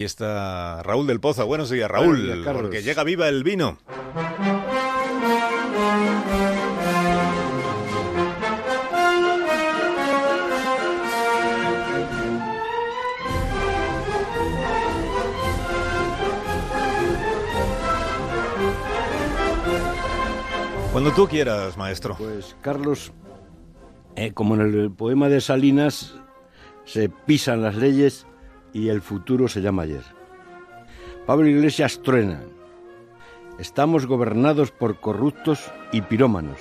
Y está Raúl del Pozo. Buenos días, Raúl. Buenos días, Carlos. porque llega viva el vino. Cuando tú quieras, maestro. Pues Carlos, eh, como en el poema de Salinas, se pisan las leyes y el futuro se llama ayer. Pablo Iglesias truena. Estamos gobernados por corruptos y pirómanos.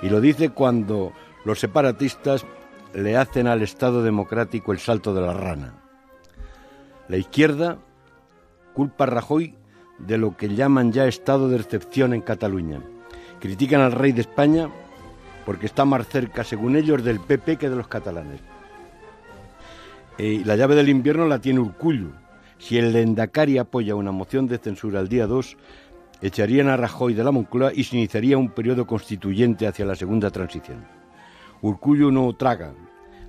Y lo dice cuando los separatistas le hacen al Estado democrático el salto de la rana. La izquierda culpa a Rajoy de lo que llaman ya estado de excepción en Cataluña. Critican al rey de España porque está más cerca, según ellos, del PP que de los catalanes. Eh, la llave del invierno la tiene Urcullu. Si el Lendakari apoya una moción de censura el día 2, echarían a Rajoy de la Moncloa y se iniciaría un periodo constituyente hacia la segunda transición. Urcullu no traga.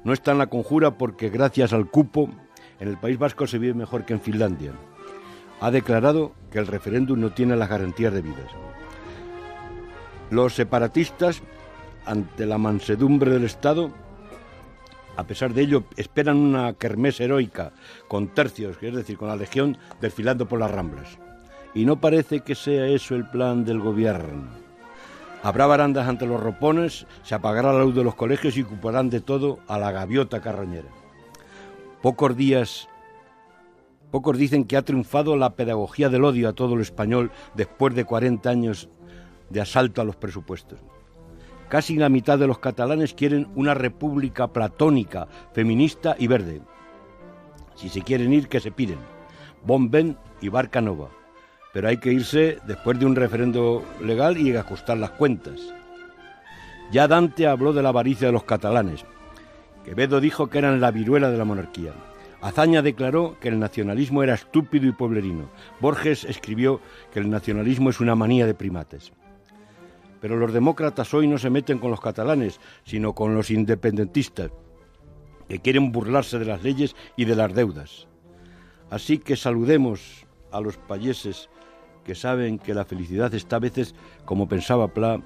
No está en la conjura porque gracias al cupo en el País Vasco se vive mejor que en Finlandia. Ha declarado que el referéndum no tiene las garantías debidas. Los separatistas, ante la mansedumbre del Estado, a pesar de ello, esperan una kermés heroica con tercios, es decir, con la legión desfilando por las ramblas. Y no parece que sea eso el plan del gobierno. Habrá barandas ante los ropones, se apagará la luz de los colegios y ocuparán de todo a la gaviota carroñera. Pocos días, pocos dicen que ha triunfado la pedagogía del odio a todo lo español después de 40 años de asalto a los presupuestos. Casi la mitad de los catalanes quieren una república platónica, feminista y verde. Si se quieren ir, que se piden. Bomben y Barca Nova. Pero hay que irse después de un referendo legal y ajustar las cuentas. Ya Dante habló de la avaricia de los catalanes. Quevedo dijo que eran la viruela de la monarquía. Azaña declaró que el nacionalismo era estúpido y pueblerino. Borges escribió que el nacionalismo es una manía de primates. Pero los demócratas hoy no se meten con los catalanes, sino con los independentistas, que quieren burlarse de las leyes y de las deudas. Así que saludemos a los payeses que saben que la felicidad está a veces, como pensaba Pla,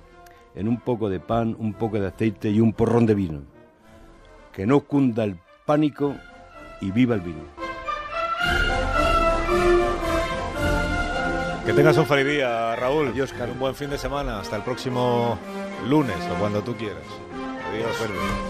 en un poco de pan, un poco de aceite y un porrón de vino. Que no cunda el pánico y viva el vino. Que tengas un feliz día, Raúl. Adiós, Carlos. Un buen fin de semana. Hasta el próximo lunes o cuando tú quieras. Adiós, Fermín.